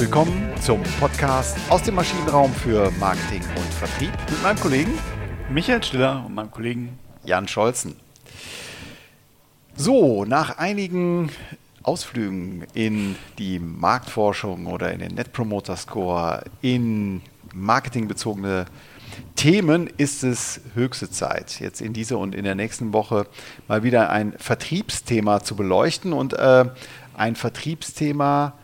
willkommen zum Podcast aus dem Maschinenraum für Marketing und Vertrieb mit meinem Kollegen Michael Stiller und meinem Kollegen Jan Scholzen. So, nach einigen Ausflügen in die Marktforschung oder in den Net Promoter Score, in marketingbezogene Themen ist es höchste Zeit, jetzt in dieser und in der nächsten Woche mal wieder ein Vertriebsthema zu beleuchten und äh, ein Vertriebsthema,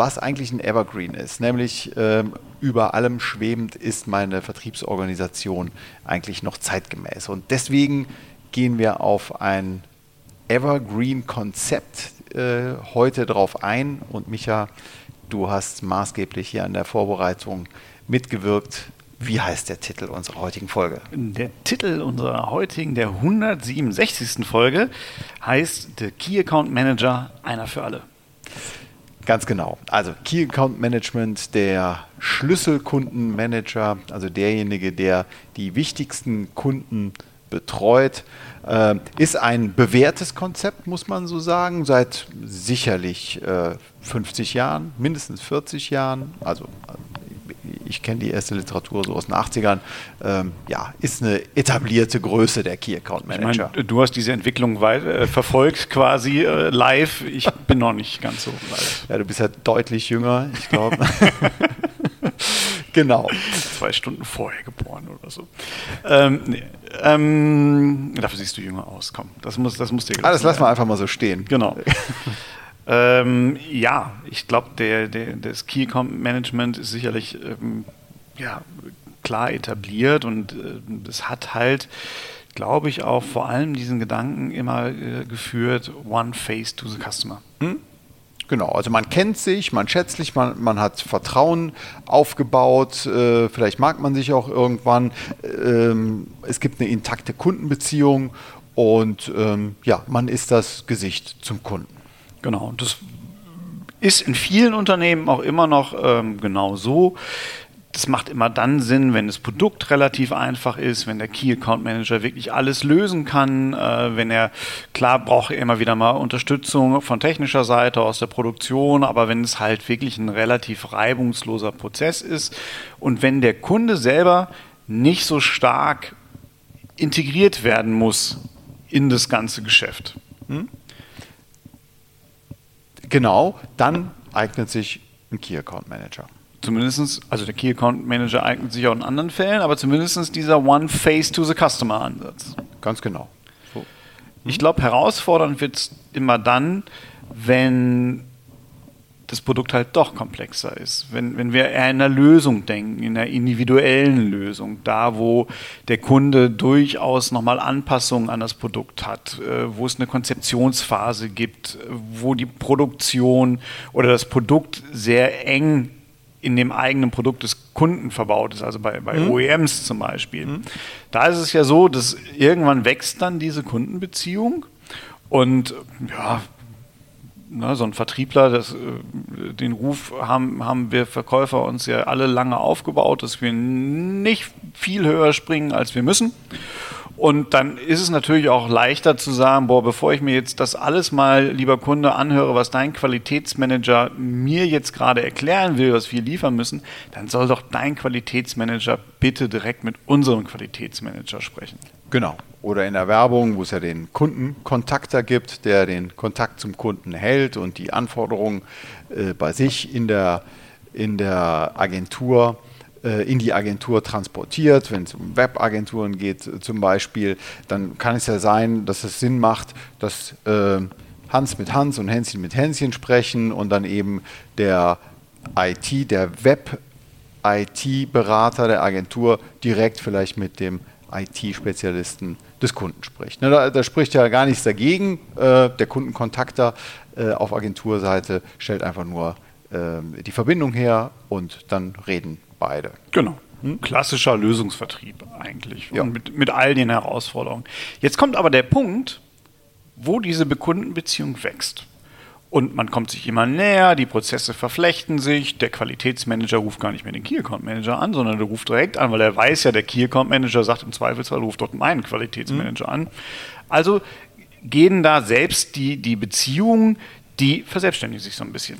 was eigentlich ein Evergreen ist, nämlich äh, über allem schwebend ist meine Vertriebsorganisation eigentlich noch zeitgemäß. Und deswegen gehen wir auf ein Evergreen-Konzept äh, heute drauf ein. Und Micha, du hast maßgeblich hier an der Vorbereitung mitgewirkt. Wie heißt der Titel unserer heutigen Folge? Der Titel unserer heutigen, der 167. Folge, heißt The Key Account Manager, einer für alle. Ganz genau. Also Key Account Management, der Schlüsselkundenmanager, also derjenige, der die wichtigsten Kunden betreut, äh, ist ein bewährtes Konzept, muss man so sagen, seit sicherlich äh, 50 Jahren, mindestens 40 Jahren. Also ich kenne die erste Literatur so aus den 80ern, ähm, ja, ist eine etablierte Größe der Key Account Manager. Ich mein, du hast diese Entwicklung weit, äh, verfolgt quasi äh, live. Ich bin noch nicht ganz so live. Ja, du bist ja deutlich jünger, ich glaube. genau. Zwei Stunden vorher geboren oder so. Ähm, nee. ähm, dafür siehst du jünger aus. Komm, das muss, das muss dir gelassen ah, Das lassen wir einfach mal so stehen. Genau. Ähm, ja, ich glaube, der, der, das Key Management ist sicherlich ähm, ja, klar etabliert und äh, es hat halt, glaube ich, auch vor allem diesen Gedanken immer äh, geführt, One Face to the Customer. Hm? Genau, also man kennt sich, man schätzt sich, man, man hat Vertrauen aufgebaut, äh, vielleicht mag man sich auch irgendwann. Ähm, es gibt eine intakte Kundenbeziehung und ähm, ja, man ist das Gesicht zum Kunden. Genau, das ist in vielen Unternehmen auch immer noch ähm, genau so. Das macht immer dann Sinn, wenn das Produkt relativ einfach ist, wenn der Key Account Manager wirklich alles lösen kann, äh, wenn er, klar braucht er immer wieder mal Unterstützung von technischer Seite aus der Produktion, aber wenn es halt wirklich ein relativ reibungsloser Prozess ist und wenn der Kunde selber nicht so stark integriert werden muss in das ganze Geschäft. Hm? Genau, dann eignet sich ein Key Account Manager. Zumindest, also der Key Account Manager eignet sich auch in anderen Fällen, aber zumindest dieser One Face to the Customer Ansatz. Ganz genau. So. Ich glaube, herausfordernd wird es immer dann, wenn das Produkt halt doch komplexer ist. Wenn, wenn wir eher in einer Lösung denken, in einer individuellen Lösung, da wo der Kunde durchaus nochmal Anpassungen an das Produkt hat, äh, wo es eine Konzeptionsphase gibt, wo die Produktion oder das Produkt sehr eng in dem eigenen Produkt des Kunden verbaut ist, also bei, bei mhm. OEMs zum Beispiel. Mhm. Da ist es ja so, dass irgendwann wächst dann diese Kundenbeziehung und ja, ne, so ein Vertriebler, das, äh, den Ruf haben, haben wir Verkäufer uns ja alle lange aufgebaut, dass wir nicht viel höher springen, als wir müssen. Und dann ist es natürlich auch leichter zu sagen, boah, bevor ich mir jetzt das alles mal, lieber Kunde, anhöre, was dein Qualitätsmanager mir jetzt gerade erklären will, was wir liefern müssen, dann soll doch dein Qualitätsmanager bitte direkt mit unserem Qualitätsmanager sprechen. Genau. Oder in der Werbung, wo es ja den Kundenkontakter gibt, der den Kontakt zum Kunden hält und die Anforderungen äh, bei sich in der, in der Agentur äh, in die Agentur transportiert. Wenn es um Webagenturen geht äh, zum Beispiel, dann kann es ja sein, dass es Sinn macht, dass äh, Hans mit Hans und Hänschen mit Hänschen sprechen und dann eben der IT, der Web-IT-Berater der Agentur direkt vielleicht mit dem IT-Spezialisten des Kunden spricht. Ne, da, da, spricht ja gar nichts dagegen. Äh, der Kundenkontakter äh, auf Agenturseite stellt einfach nur äh, die Verbindung her und dann reden beide. Genau. Hm? Klassischer Lösungsvertrieb eigentlich. Ja. mit, mit all den Herausforderungen. Jetzt kommt aber der Punkt, wo diese Kundenbeziehung wächst. Und man kommt sich immer näher, die Prozesse verflechten sich, der Qualitätsmanager ruft gar nicht mehr den Key Account Manager an, sondern der ruft direkt an, weil er weiß ja, der Key Account Manager sagt im Zweifelsfall, ruft dort meinen Qualitätsmanager mhm. an. Also gehen da selbst die, die Beziehungen, die verselbstständigen sich so ein bisschen.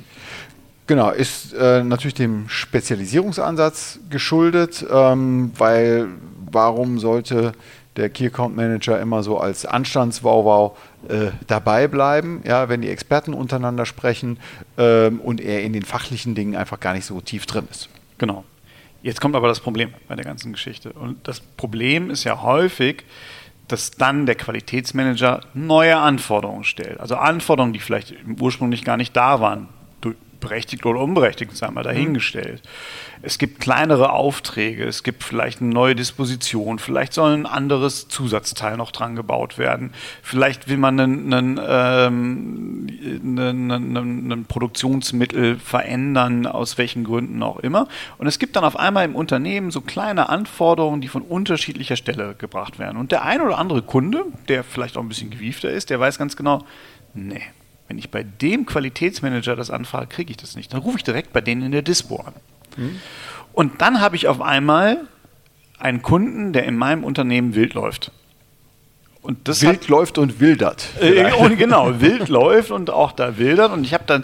Genau, ist äh, natürlich dem Spezialisierungsansatz geschuldet, ähm, weil warum sollte der Key Account Manager immer so als Anstandswauwau äh, dabei bleiben, ja, wenn die Experten untereinander sprechen ähm, und er in den fachlichen Dingen einfach gar nicht so tief drin ist. Genau. Jetzt kommt aber das Problem bei der ganzen Geschichte. Und das Problem ist ja häufig, dass dann der Qualitätsmanager neue Anforderungen stellt. Also Anforderungen, die vielleicht ursprünglich gar nicht da waren berechtigt oder unberechtigt, sei mal dahingestellt. Mhm. Es gibt kleinere Aufträge, es gibt vielleicht eine neue Disposition, vielleicht soll ein anderes Zusatzteil noch dran gebaut werden, vielleicht will man ein ähm, einen Produktionsmittel verändern, aus welchen Gründen auch immer. Und es gibt dann auf einmal im Unternehmen so kleine Anforderungen, die von unterschiedlicher Stelle gebracht werden. Und der ein oder andere Kunde, der vielleicht auch ein bisschen gewiefter ist, der weiß ganz genau, nee, wenn ich bei dem Qualitätsmanager das anfrage, kriege ich das nicht. Dann rufe ich direkt bei denen in der Dispo an. Mhm. Und dann habe ich auf einmal einen Kunden, der in meinem Unternehmen wild läuft. Und das wild hat, läuft und wildert. Äh, und genau, wild läuft und auch da wildert. Und ich habe dann,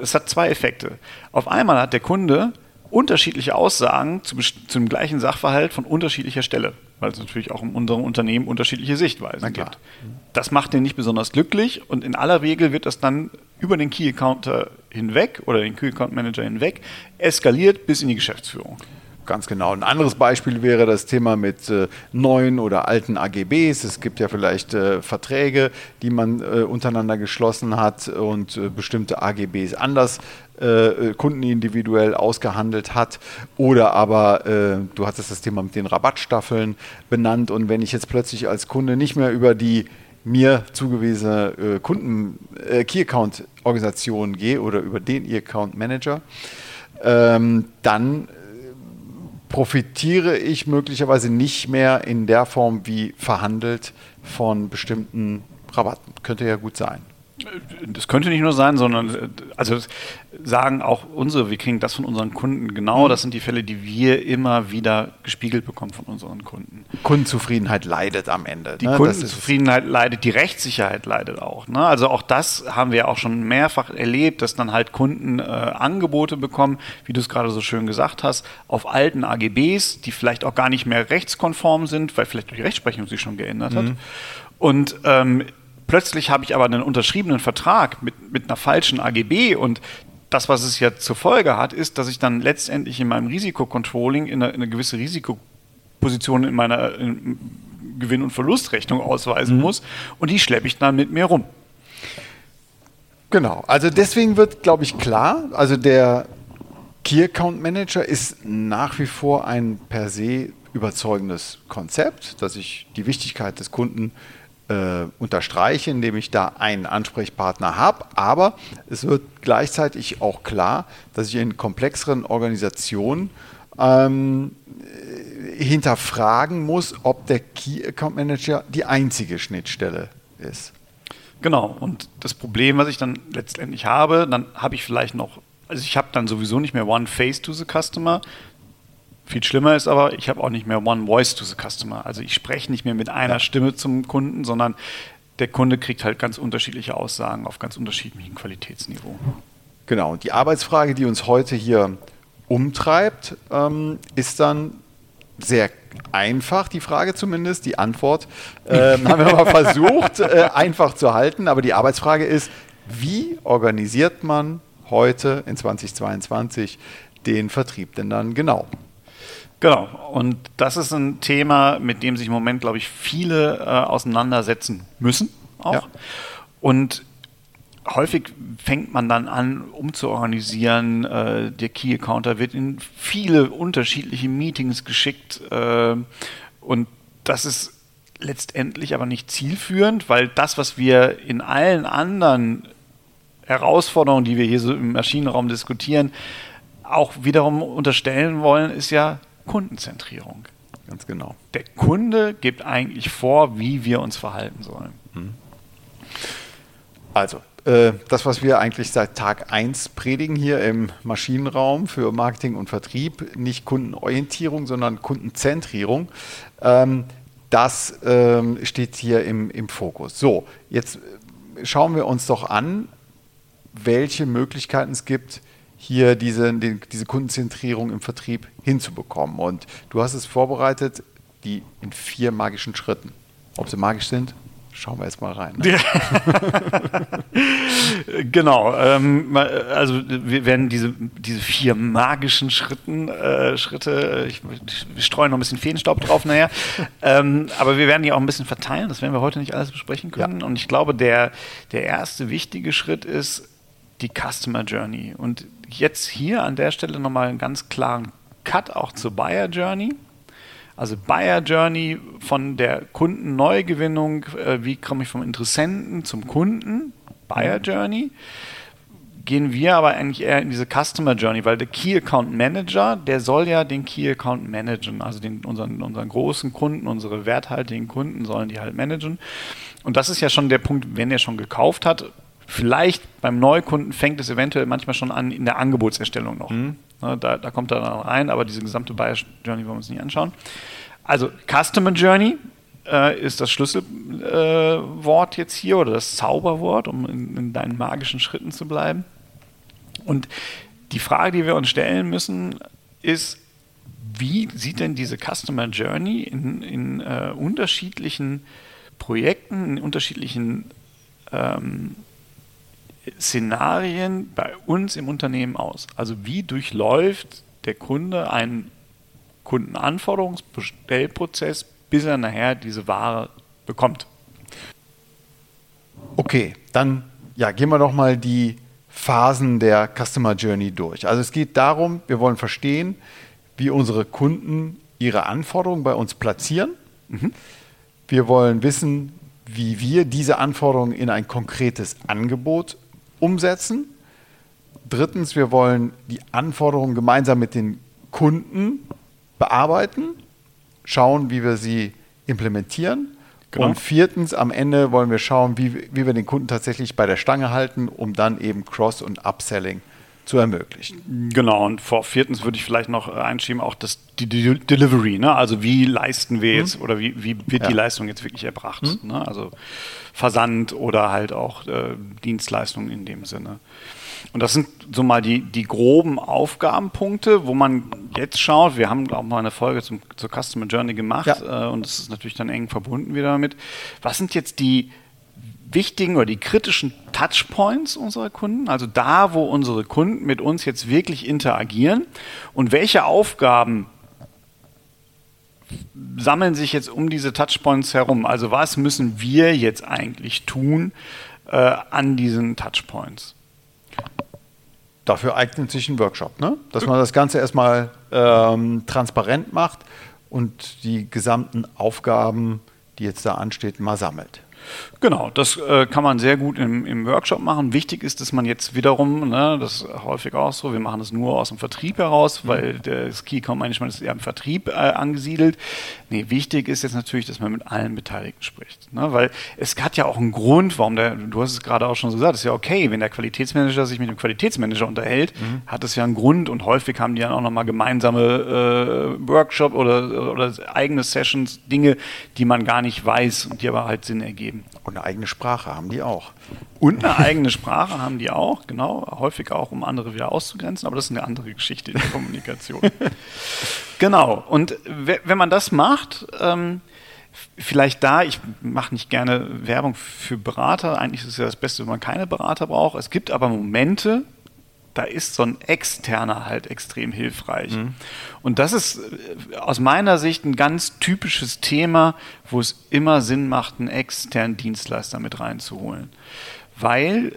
es hat zwei Effekte. Auf einmal hat der Kunde unterschiedliche Aussagen zu, zum gleichen Sachverhalt von unterschiedlicher Stelle, weil es natürlich auch in unserem Unternehmen unterschiedliche Sichtweisen gibt. Das macht den nicht besonders glücklich und in aller Regel wird das dann über den Key Accounter hinweg oder den Key Account Manager hinweg eskaliert bis in die Geschäftsführung. Ganz genau. Ein anderes Beispiel wäre das Thema mit äh, neuen oder alten AGBs. Es gibt ja vielleicht äh, Verträge, die man äh, untereinander geschlossen hat und äh, bestimmte AGBs anders äh, kundenindividuell ausgehandelt hat. Oder aber äh, du hattest das Thema mit den Rabattstaffeln benannt. Und wenn ich jetzt plötzlich als Kunde nicht mehr über die mir zugewiesene Kunden Key Account Organisation gehe oder über den Key Account Manager, ähm, dann profitiere ich möglicherweise nicht mehr in der Form wie verhandelt von bestimmten Rabatten. Könnte ja gut sein. Das könnte nicht nur sein, sondern also sagen auch unsere, wir kriegen das von unseren Kunden genau, mhm. das sind die Fälle, die wir immer wieder gespiegelt bekommen von unseren Kunden. Kundenzufriedenheit leidet am Ende. Die ne? Kundenzufriedenheit leidet, die Rechtssicherheit leidet auch. Ne? Also auch das haben wir auch schon mehrfach erlebt, dass dann halt Kunden äh, Angebote bekommen, wie du es gerade so schön gesagt hast, auf alten AGBs, die vielleicht auch gar nicht mehr rechtskonform sind, weil vielleicht die Rechtsprechung sich schon geändert mhm. hat. Und ähm, Plötzlich habe ich aber einen unterschriebenen Vertrag mit, mit einer falschen AGB und das, was es ja zur Folge hat, ist, dass ich dann letztendlich in meinem Risikocontrolling in eine, in eine gewisse Risikoposition in meiner in Gewinn- und Verlustrechnung ausweisen mhm. muss und die schleppe ich dann mit mir rum. Genau, also deswegen wird, glaube ich, klar, also der Key Account Manager ist nach wie vor ein per se überzeugendes Konzept, dass ich die Wichtigkeit des Kunden äh, unterstreiche, indem ich da einen Ansprechpartner habe. Aber es wird gleichzeitig auch klar, dass ich in komplexeren Organisationen ähm, hinterfragen muss, ob der Key Account Manager die einzige Schnittstelle ist. Genau, und das Problem, was ich dann letztendlich habe, dann habe ich vielleicht noch, also ich habe dann sowieso nicht mehr One Face to the Customer, viel schlimmer ist aber, ich habe auch nicht mehr One Voice to the Customer. Also ich spreche nicht mehr mit einer ja. Stimme zum Kunden, sondern der Kunde kriegt halt ganz unterschiedliche Aussagen auf ganz unterschiedlichem Qualitätsniveau. Genau, und die Arbeitsfrage, die uns heute hier umtreibt, ähm, ist dann sehr einfach, die Frage zumindest. Die Antwort ähm, haben wir mal versucht, äh, einfach zu halten. Aber die Arbeitsfrage ist, wie organisiert man heute in 2022 den Vertrieb denn dann genau? Genau, und das ist ein Thema, mit dem sich im Moment, glaube ich, viele äh, auseinandersetzen müssen auch. Ja. Und häufig fängt man dann an, umzuorganisieren. Äh, der Key Accounter wird in viele unterschiedliche Meetings geschickt äh, und das ist letztendlich aber nicht zielführend, weil das, was wir in allen anderen Herausforderungen, die wir hier so im Maschinenraum diskutieren, auch wiederum unterstellen wollen, ist ja Kundenzentrierung. Ganz genau. Der Kunde gibt eigentlich vor, wie wir uns verhalten sollen. Mhm. Also, äh, das, was wir eigentlich seit Tag 1 predigen hier im Maschinenraum für Marketing und Vertrieb, nicht Kundenorientierung, sondern Kundenzentrierung, ähm, das ähm, steht hier im, im Fokus. So, jetzt schauen wir uns doch an, welche Möglichkeiten es gibt, hier diese, den, diese Kundenzentrierung im Vertrieb hinzubekommen. Und du hast es vorbereitet, die in vier magischen Schritten. Ob sie magisch sind, schauen wir jetzt mal rein. Ne? genau. Ähm, also wir werden diese, diese vier magischen Schritten, äh, Schritte, ich, ich streue noch ein bisschen Feenstaub drauf nachher, ähm, aber wir werden die auch ein bisschen verteilen. Das werden wir heute nicht alles besprechen können. Ja. Und ich glaube, der, der erste wichtige Schritt ist die Customer Journey. Und jetzt hier an der Stelle nochmal einen ganz klaren Cut auch zur Buyer Journey. Also Buyer Journey von der Kundenneugewinnung, äh, wie komme ich vom Interessenten zum Kunden, Buyer mhm. Journey. Gehen wir aber eigentlich eher in diese Customer Journey, weil der Key Account Manager, der soll ja den Key Account managen, also den, unseren, unseren großen Kunden, unsere werthaltigen Kunden sollen die halt managen. Und das ist ja schon der Punkt, wenn er schon gekauft hat, vielleicht beim Neukunden fängt es eventuell manchmal schon an in der Angebotserstellung noch. Mhm. Ne, da, da, kommt er dann rein, aber diese gesamte Buyer Journey wollen wir uns nicht anschauen. Also Customer Journey äh, ist das Schlüsselwort äh, jetzt hier oder das Zauberwort, um in, in, deinen magischen Schritten zu bleiben. Und die Frage, die wir uns stellen müssen, ist, wie sieht denn diese Customer Journey in, in äh, unterschiedlichen Projekten, in unterschiedlichen ähm, Szenarien bei uns im Unternehmen aus? Also wie durchläuft der Kunde einen Kundenanforderungsbestellprozess, bis er nachher diese Ware bekommt? Okay, dann ja, gehen wir doch mal die Phasen der Customer Journey durch. Also es geht darum, wir wollen verstehen, wie unsere Kunden ihre Anforderungen bei uns platzieren. Mhm. Wir wollen wissen, wie wir diese Anforderungen in ein konkretes Angebot umsetzen. Drittens, wir wollen die Anforderungen gemeinsam mit den Kunden bearbeiten, schauen, wie wir sie implementieren. Genau. Und viertens, am Ende wollen wir schauen, wie, wie wir den Kunden tatsächlich bei der Stange halten, um dann eben Cross- und Upselling zu ermöglichen. Genau, und vor viertens würde ich vielleicht noch einschieben, auch das die, die Delivery, ne? also wie leisten wir jetzt mhm. oder wie, wie wird ja. die Leistung jetzt wirklich erbracht? Mhm. Ne? Also Versand oder halt auch äh, Dienstleistungen in dem Sinne. Und das sind so mal die, die groben Aufgabenpunkte, wo man jetzt schaut. Wir haben auch mal eine Folge zum, zur Customer Journey gemacht ja. äh, und es ist natürlich dann eng verbunden wieder damit. Was sind jetzt die wichtigen oder die kritischen Touchpoints unserer Kunden, also da, wo unsere Kunden mit uns jetzt wirklich interagieren und welche Aufgaben sammeln sich jetzt um diese Touchpoints herum? Also was müssen wir jetzt eigentlich tun äh, an diesen Touchpoints? Dafür eignet sich ein Workshop, ne? dass man das Ganze erstmal ähm, transparent macht und die gesamten Aufgaben, die jetzt da anstehen, mal sammelt. Genau, das äh, kann man sehr gut im, im, Workshop machen. Wichtig ist, dass man jetzt wiederum, ne, das ist häufig auch so, wir machen das nur aus dem Vertrieb heraus, mhm. weil das Key Account Management ist eher im Vertrieb äh, angesiedelt. Nee, wichtig ist jetzt natürlich, dass man mit allen Beteiligten spricht. Ne, weil es hat ja auch einen Grund, warum der, du hast es gerade auch schon so gesagt, ist ja okay, wenn der Qualitätsmanager sich mit dem Qualitätsmanager unterhält, mhm. hat es ja einen Grund und häufig haben die dann auch nochmal gemeinsame äh, Workshop oder, oder eigene Sessions, Dinge, die man gar nicht weiß und die aber halt Sinn ergeben. Und eine eigene Sprache haben die auch. Und eine eigene Sprache haben die auch, genau. Häufig auch, um andere wieder auszugrenzen, aber das ist eine andere Geschichte in der Kommunikation. genau. Und wenn man das macht, ähm, vielleicht da, ich mache nicht gerne Werbung für Berater, eigentlich ist es ja das Beste, wenn man keine Berater braucht. Es gibt aber Momente, da ist so ein externer halt extrem hilfreich. Mhm. Und das ist äh, aus meiner Sicht ein ganz typisches Thema, wo es immer Sinn macht, einen externen Dienstleister mit reinzuholen. Weil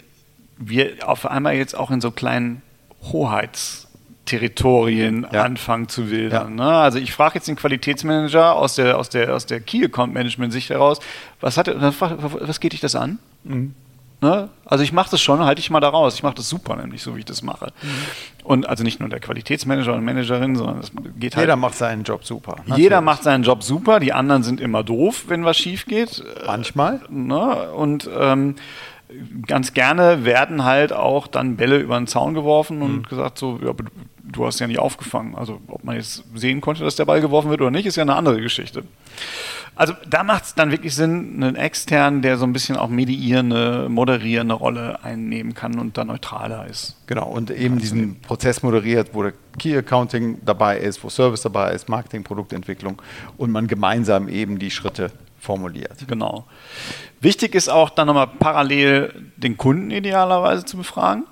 wir auf einmal jetzt auch in so kleinen Hoheitsterritorien ja. anfangen zu wildern. Ja. Ne? Also ich frage jetzt den Qualitätsmanager aus der, aus der, aus der Key Account Management Sicht heraus, was, hat, was geht dich das an? Mhm. Ne? Also ich mache das schon, halte ich mal da raus. Ich mache das super, nämlich so wie ich das mache. Mhm. Und also nicht nur der Qualitätsmanager und Managerin, sondern es geht halt. Jeder macht seinen Job super. Natürlich. Jeder macht seinen Job super. Die anderen sind immer doof, wenn was schief geht. Manchmal. Ne? Und ähm, ganz gerne werden halt auch dann Bälle über den Zaun geworfen und mhm. gesagt so, ja, du hast ja nicht aufgefangen. Also ob man jetzt sehen konnte, dass der Ball geworfen wird oder nicht, ist ja eine andere Geschichte. Also da macht es dann wirklich Sinn, einen externen, der so ein bisschen auch mediierende, moderierende Rolle einnehmen kann und da neutraler ist. Genau, und eben diesen Prozess moderiert, wo der Key Accounting dabei ist, wo Service dabei ist, Marketing, Produktentwicklung und man gemeinsam eben die Schritte formuliert. Genau. Wichtig ist auch dann nochmal parallel den Kunden idealerweise zu befragen.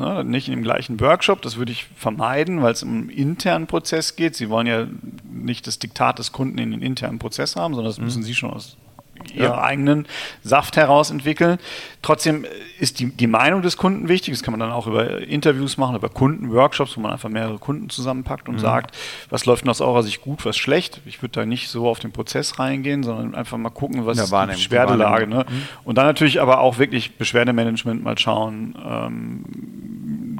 Ne, nicht in dem gleichen Workshop, das würde ich vermeiden, weil es um einen internen Prozess geht. Sie wollen ja nicht das Diktat des Kunden in den internen Prozess haben, sondern das mhm. müssen Sie schon aus ihren ja. eigenen Saft heraus entwickeln. Trotzdem ist die, die Meinung des Kunden wichtig. Das kann man dann auch über Interviews machen, über Kundenworkshops, wo man einfach mehrere Kunden zusammenpackt und mhm. sagt, was läuft denn aus eurer Sicht gut, was schlecht. Ich würde da nicht so auf den Prozess reingehen, sondern einfach mal gucken, was ist die Beschwerdelage. Ne? Mhm. Und dann natürlich aber auch wirklich Beschwerdemanagement mal schauen. Ähm,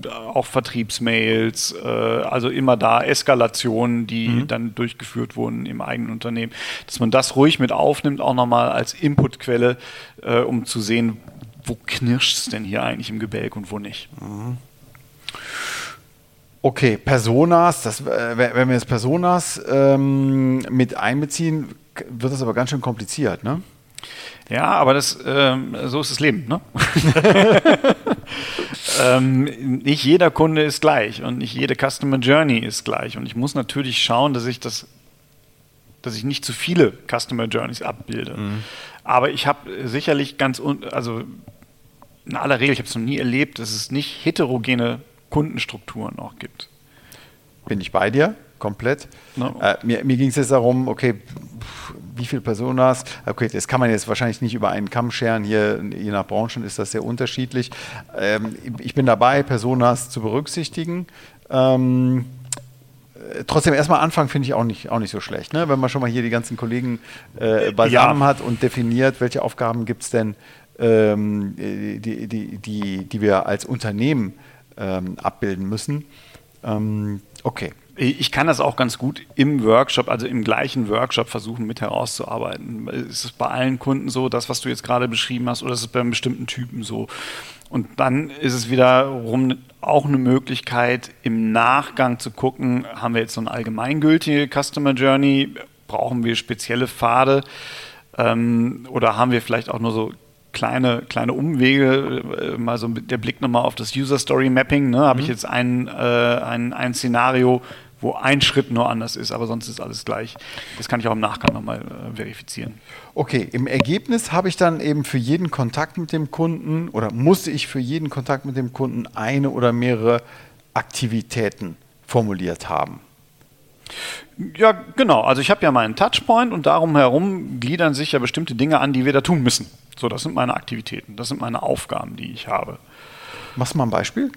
auch Vertriebsmails, äh, also immer da Eskalationen, die mhm. dann durchgeführt wurden im eigenen Unternehmen, dass man das ruhig mit aufnimmt, auch nochmal als Inputquelle, äh, um zu sehen, wo knirscht es denn hier eigentlich im Gebälk und wo nicht. Mhm. Okay, Personas, das, äh, wenn wir jetzt Personas ähm, mit einbeziehen, wird das aber ganz schön kompliziert, ne? Ja, aber das, ähm, so ist das Leben. Ne? ähm, nicht jeder Kunde ist gleich und nicht jede Customer Journey ist gleich. Und ich muss natürlich schauen, dass ich das, dass ich nicht zu viele Customer Journeys abbilde. Mhm. Aber ich habe sicherlich ganz, also in aller Regel, ich habe es noch nie erlebt, dass es nicht heterogene Kundenstrukturen auch gibt. Bin ich bei dir, komplett. No. Äh, mir mir ging es jetzt darum, okay, wie viele Personas, okay, das kann man jetzt wahrscheinlich nicht über einen Kamm scheren, hier je nach Branchen ist das sehr unterschiedlich. Ähm, ich bin dabei, Personas zu berücksichtigen. Ähm, äh, trotzdem erstmal anfangen finde ich auch nicht, auch nicht so schlecht, ne? wenn man schon mal hier die ganzen Kollegen äh, beisammen ja. hat und definiert, welche Aufgaben gibt es denn, ähm, die, die, die, die wir als Unternehmen ähm, abbilden müssen. Ähm, okay. Ich kann das auch ganz gut im Workshop, also im gleichen Workshop versuchen mit herauszuarbeiten. Ist es bei allen Kunden so, das, was du jetzt gerade beschrieben hast, oder ist es bei einem bestimmten Typen so? Und dann ist es wiederum auch eine Möglichkeit, im Nachgang zu gucken, haben wir jetzt so eine allgemeingültige Customer Journey, brauchen wir spezielle Pfade ähm, oder haben wir vielleicht auch nur so kleine, kleine Umwege, äh, mal so der Blick nochmal auf das User Story Mapping. Ne? Habe mhm. ich jetzt ein, äh, ein, ein Szenario, wo ein Schritt nur anders ist, aber sonst ist alles gleich. Das kann ich auch im Nachgang nochmal äh, verifizieren. Okay, im Ergebnis habe ich dann eben für jeden Kontakt mit dem Kunden oder musste ich für jeden Kontakt mit dem Kunden eine oder mehrere Aktivitäten formuliert haben. Ja, genau. Also ich habe ja meinen Touchpoint und darum herum gliedern sich ja bestimmte Dinge an, die wir da tun müssen. So, das sind meine Aktivitäten, das sind meine Aufgaben, die ich habe. Machst du mal ein Beispiel?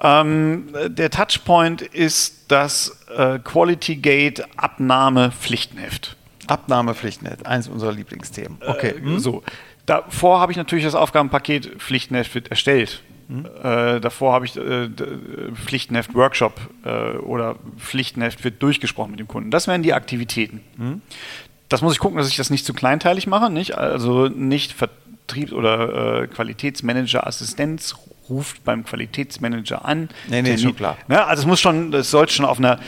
Ähm, der Touchpoint ist das äh, Quality Gate Abnahmepflichtenheft. Abnahmepflichtenheft, eines unserer Lieblingsthemen. Okay. Äh, so. Davor habe ich natürlich das Aufgabenpaket Pflichtenheft wird erstellt. Mhm. Äh, davor habe ich äh, Pflichtenheft Workshop äh, oder Pflichtenheft wird durchgesprochen mit dem Kunden. Das wären die Aktivitäten. Mhm. Das muss ich gucken, dass ich das nicht zu kleinteilig mache, nicht? Also nicht Vertriebs- oder äh, Qualitätsmanager Assistenz ruft beim Qualitätsmanager an. Nee, nee, ist schon klar. Ne? Also es muss schon, es sollte schon auf einer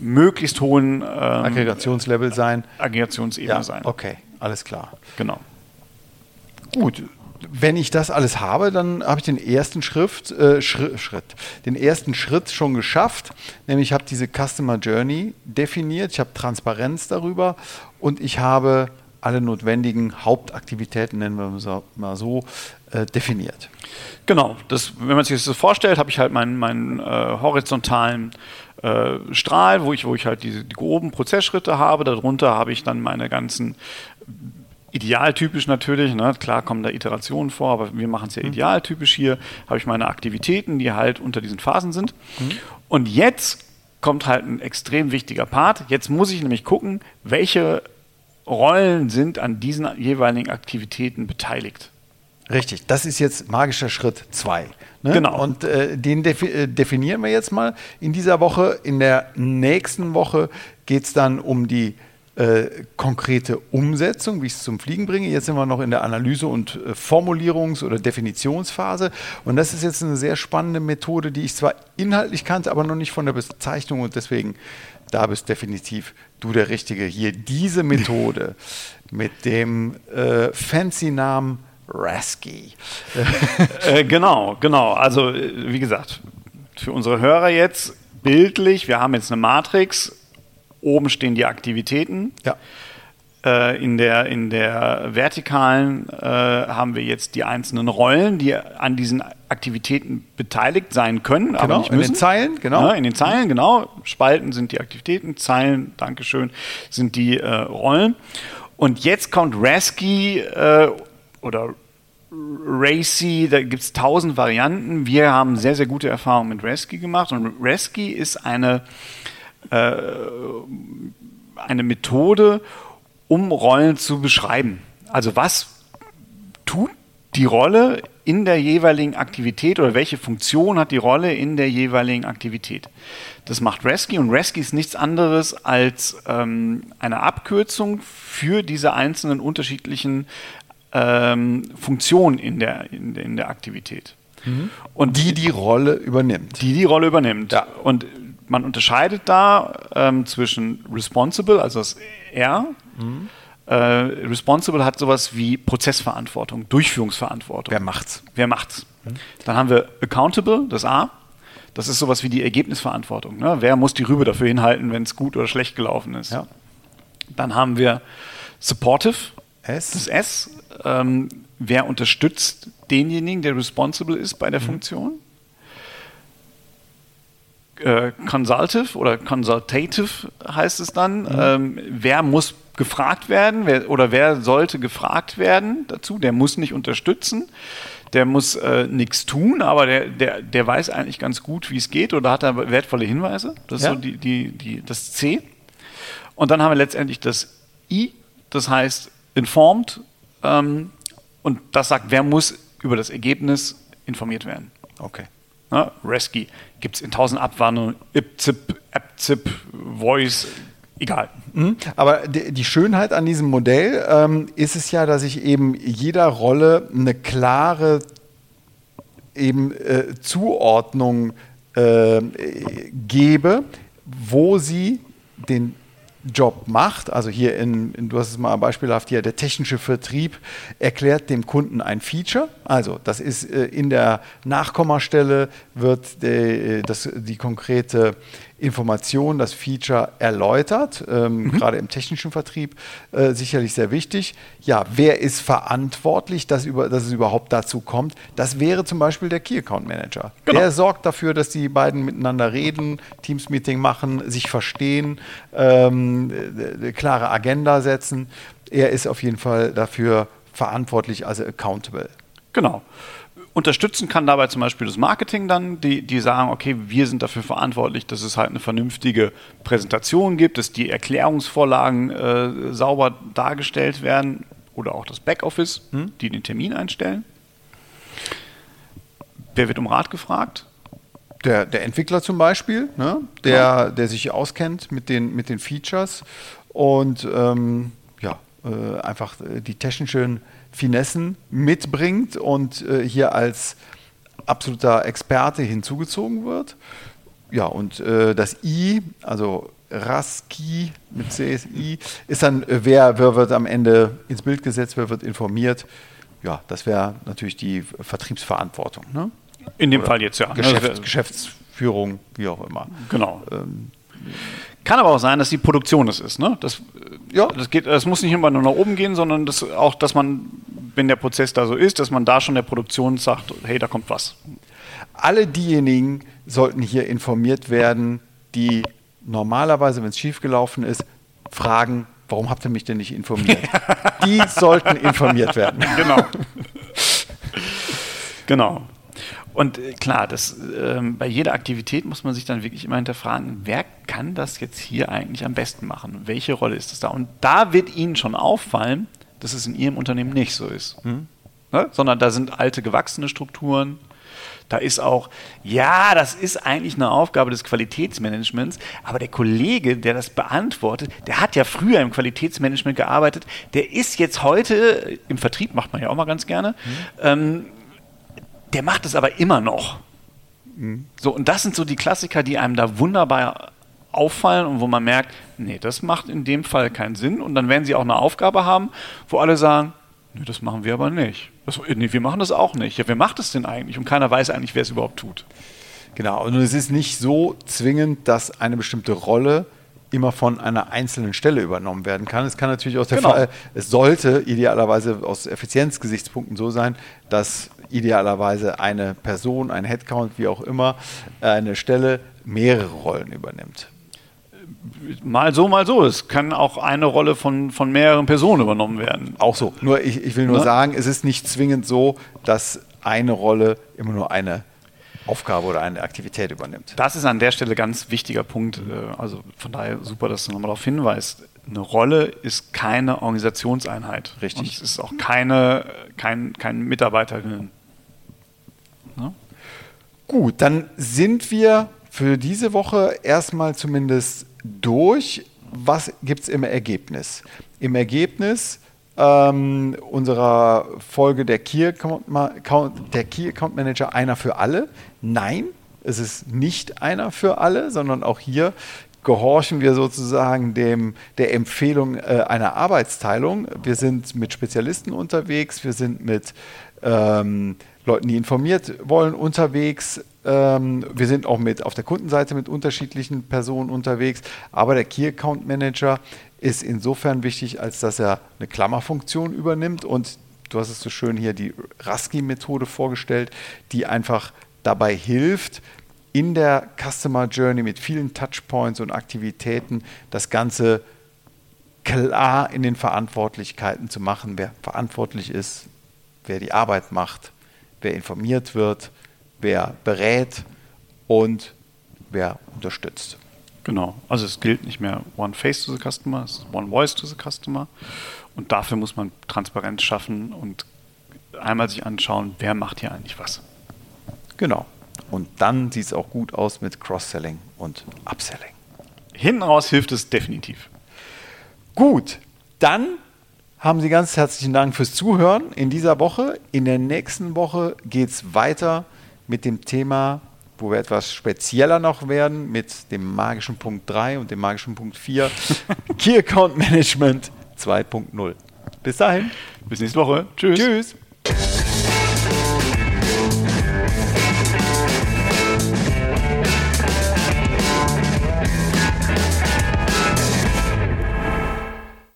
möglichst hohen ähm, Aggregationslevel sein. Aggregationsebene ja, sein. Okay, alles klar. Genau. Gut, wenn ich das alles habe, dann habe ich den ersten Schrift, äh, Schritt, Schritt, den ersten Schritt schon geschafft. Nämlich ich habe diese Customer Journey definiert, ich habe Transparenz darüber und ich habe alle notwendigen Hauptaktivitäten, nennen wir es mal so, äh, definiert. Genau, das, wenn man sich das so vorstellt, habe ich halt meinen, meinen äh, horizontalen äh, Strahl, wo ich, wo ich halt diese die groben Prozessschritte habe. Darunter habe ich dann meine ganzen idealtypisch natürlich, ne? klar kommen da Iterationen vor, aber wir machen es ja mhm. idealtypisch hier, habe ich meine Aktivitäten, die halt unter diesen Phasen sind. Mhm. Und jetzt kommt halt ein extrem wichtiger Part. Jetzt muss ich nämlich gucken, welche Rollen sind an diesen jeweiligen Aktivitäten beteiligt. Richtig, das ist jetzt magischer Schritt 2. Ne? Genau. Und äh, den defi äh, definieren wir jetzt mal in dieser Woche. In der nächsten Woche geht es dann um die äh, konkrete Umsetzung, wie ich es zum Fliegen bringe. Jetzt sind wir noch in der Analyse- und äh, Formulierungs- oder Definitionsphase. Und das ist jetzt eine sehr spannende Methode, die ich zwar inhaltlich kannte, aber noch nicht von der Bezeichnung und deswegen da bist definitiv du der Richtige. Hier diese Methode mit dem äh, fancy Namen Rasky. äh, genau, genau. Also äh, wie gesagt, für unsere Hörer jetzt bildlich, wir haben jetzt eine Matrix, oben stehen die Aktivitäten. Ja. Äh, in, der, in der vertikalen äh, haben wir jetzt die einzelnen Rollen, die an diesen Aktivitäten beteiligt sein können, genau, aber nicht müssen. In den Zeilen, genau. Ja, in den Zeilen, genau. Spalten sind die Aktivitäten, Zeilen, Dankeschön, sind die äh, Rollen. Und jetzt kommt Rasky äh, oder Racy, da gibt es tausend Varianten. Wir haben sehr, sehr gute Erfahrungen mit Rasky gemacht. Und Rasky ist eine, äh, eine Methode, um Rollen zu beschreiben. Also was tut die Rolle in der jeweiligen Aktivität oder welche Funktion hat die Rolle in der jeweiligen Aktivität. Das macht Rescue und Rescue ist nichts anderes als ähm, eine Abkürzung für diese einzelnen unterschiedlichen ähm, Funktionen in der, in, in der Aktivität. Mhm. Und die die Rolle übernimmt. Die die Rolle übernimmt. Ja. Und man unterscheidet da ähm, zwischen responsible, also das R, mhm äh, responsible hat sowas wie Prozessverantwortung, Durchführungsverantwortung. Wer macht's? Wer macht's? Mhm. Dann haben wir accountable, das A. Das ist sowas wie die Ergebnisverantwortung. Ne? Wer muss die Rübe dafür hinhalten, wenn es gut oder schlecht gelaufen ist? Ja. Dann haben wir supportive, S. das S. Ähm, wer unterstützt denjenigen, der responsible ist bei der mhm. Funktion? Äh, consultative oder consultative heißt es dann. Mhm. Ähm, wer muss gefragt werden wer, oder wer sollte gefragt werden dazu? Der muss nicht unterstützen, der muss äh, nichts tun, aber der, der, der weiß eigentlich ganz gut, wie es geht oder hat da wertvolle Hinweise. Das ist ja. so die, die, die, das C. Und dann haben wir letztendlich das I, das heißt informed. Ähm, und das sagt, wer muss über das Ergebnis informiert werden. Okay. Ne? Rescue gibt es in tausend Abwarnungen, IPZIP, AppZip, Voice, egal. Mhm. Aber die Schönheit an diesem Modell ähm, ist es ja, dass ich eben jeder Rolle eine klare eben äh, Zuordnung äh, gebe, wo sie den Job macht. Also hier in, in, du hast es mal beispielhaft hier, der technische Vertrieb erklärt dem Kunden ein Feature. Also das ist äh, in der Nachkommastelle wird die, äh, das, die konkrete Information, das Feature erläutert, ähm, mhm. gerade im technischen Vertrieb äh, sicherlich sehr wichtig. Ja, wer ist verantwortlich, dass, über, dass es überhaupt dazu kommt? Das wäre zum Beispiel der Key Account Manager. Genau. Der sorgt dafür, dass die beiden miteinander reden, Teams-Meeting machen, sich verstehen, ähm, äh, klare Agenda setzen. Er ist auf jeden Fall dafür verantwortlich, also accountable. Genau. Unterstützen kann dabei zum Beispiel das Marketing dann, die, die sagen, okay, wir sind dafür verantwortlich, dass es halt eine vernünftige Präsentation gibt, dass die Erklärungsvorlagen äh, sauber dargestellt werden oder auch das Backoffice, hm? die den Termin einstellen. Wer wird um Rat gefragt? Der, der Entwickler zum Beispiel, ne? der, der sich auskennt mit den, mit den Features und ähm, äh, einfach äh, die technischen Finessen mitbringt und äh, hier als absoluter Experte hinzugezogen wird. Ja, und äh, das I, also Raski mit CSI, ist dann, äh, wer, wer wird am Ende ins Bild gesetzt, wer wird informiert. Ja, das wäre natürlich die Vertriebsverantwortung. Ne? In dem Oder Fall jetzt ja. Geschäfts Geschäftsführung, wie auch immer. Genau. Ähm, kann aber auch sein, dass die Produktion es ist. Ne? Das, ja. das, geht, das muss nicht immer nur nach oben gehen, sondern das, auch, dass man, wenn der Prozess da so ist, dass man da schon der Produktion sagt, hey, da kommt was. Alle diejenigen sollten hier informiert werden, die normalerweise, wenn es schiefgelaufen ist, fragen, warum habt ihr mich denn nicht informiert? die sollten informiert werden. Genau. genau. Und äh, klar, das, äh, bei jeder Aktivität muss man sich dann wirklich immer hinterfragen, wer kann das jetzt hier eigentlich am besten machen? Welche Rolle ist das da? Und da wird Ihnen schon auffallen, dass es in Ihrem Unternehmen nicht so ist. Hm? Ne? Sondern da sind alte, gewachsene Strukturen. Da ist auch, ja, das ist eigentlich eine Aufgabe des Qualitätsmanagements, aber der Kollege, der das beantwortet, der hat ja früher im Qualitätsmanagement gearbeitet, der ist jetzt heute, im Vertrieb macht man ja auch mal ganz gerne, mhm. ähm, der macht es aber immer noch. Mhm. So, und das sind so die Klassiker, die einem da wunderbar auffallen und wo man merkt, nee, das macht in dem Fall keinen Sinn. Und dann werden sie auch eine Aufgabe haben, wo alle sagen, nee, das machen wir aber nicht. Das, nee, wir machen das auch nicht. Ja, wer macht das denn eigentlich? Und keiner weiß eigentlich, wer es überhaupt tut. Genau, und es ist nicht so zwingend, dass eine bestimmte Rolle immer von einer einzelnen Stelle übernommen werden kann. Es kann natürlich auch der genau. Fall, es sollte idealerweise aus Effizienzgesichtspunkten so sein, dass idealerweise eine Person, ein Headcount, wie auch immer, eine Stelle mehrere Rollen übernimmt. Mal so, mal so. Es kann auch eine Rolle von, von mehreren Personen übernommen werden. Auch so. Nur ich, ich will nur ne? sagen, es ist nicht zwingend so, dass eine Rolle immer nur eine Aufgabe oder eine Aktivität übernimmt. Das ist an der Stelle ein ganz wichtiger Punkt. Äh, also von daher super, dass du nochmal darauf hinweist. Eine Rolle ist keine Organisationseinheit. Richtig. Und es ist auch keine, kein, kein Mitarbeiterinnen. Ne? Gut, dann sind wir für diese Woche erstmal zumindest durch. Was gibt es im Ergebnis? Im Ergebnis ähm, unserer Folge der Key, Account, der Key Account Manager einer für alle. Nein, es ist nicht einer für alle, sondern auch hier gehorchen wir sozusagen dem, der Empfehlung äh, einer Arbeitsteilung. Wir sind mit Spezialisten unterwegs, wir sind mit ähm, Leuten, die informiert wollen, unterwegs. Ähm, wir sind auch mit auf der Kundenseite mit unterschiedlichen Personen unterwegs. Aber der Key Account Manager ist insofern wichtig, als dass er eine Klammerfunktion übernimmt und du hast es so schön hier die Rasky-Methode vorgestellt, die einfach dabei hilft, in der Customer Journey mit vielen Touchpoints und Aktivitäten das Ganze klar in den Verantwortlichkeiten zu machen, wer verantwortlich ist, wer die Arbeit macht, wer informiert wird, wer berät und wer unterstützt. Genau, also es gilt nicht mehr One Face to the Customer, es ist One Voice to the Customer. Und dafür muss man Transparenz schaffen und einmal sich anschauen, wer macht hier eigentlich was. Genau. Und dann sieht es auch gut aus mit Cross-Selling und Upselling. Hinten raus hilft es definitiv. Gut, dann haben Sie ganz herzlichen Dank fürs Zuhören in dieser Woche. In der nächsten Woche geht es weiter mit dem Thema wo wir etwas spezieller noch werden mit dem magischen Punkt 3 und dem magischen Punkt 4. Key Account Management 2.0. Bis dahin. Bis nächste Woche. Tschüss. Tschüss.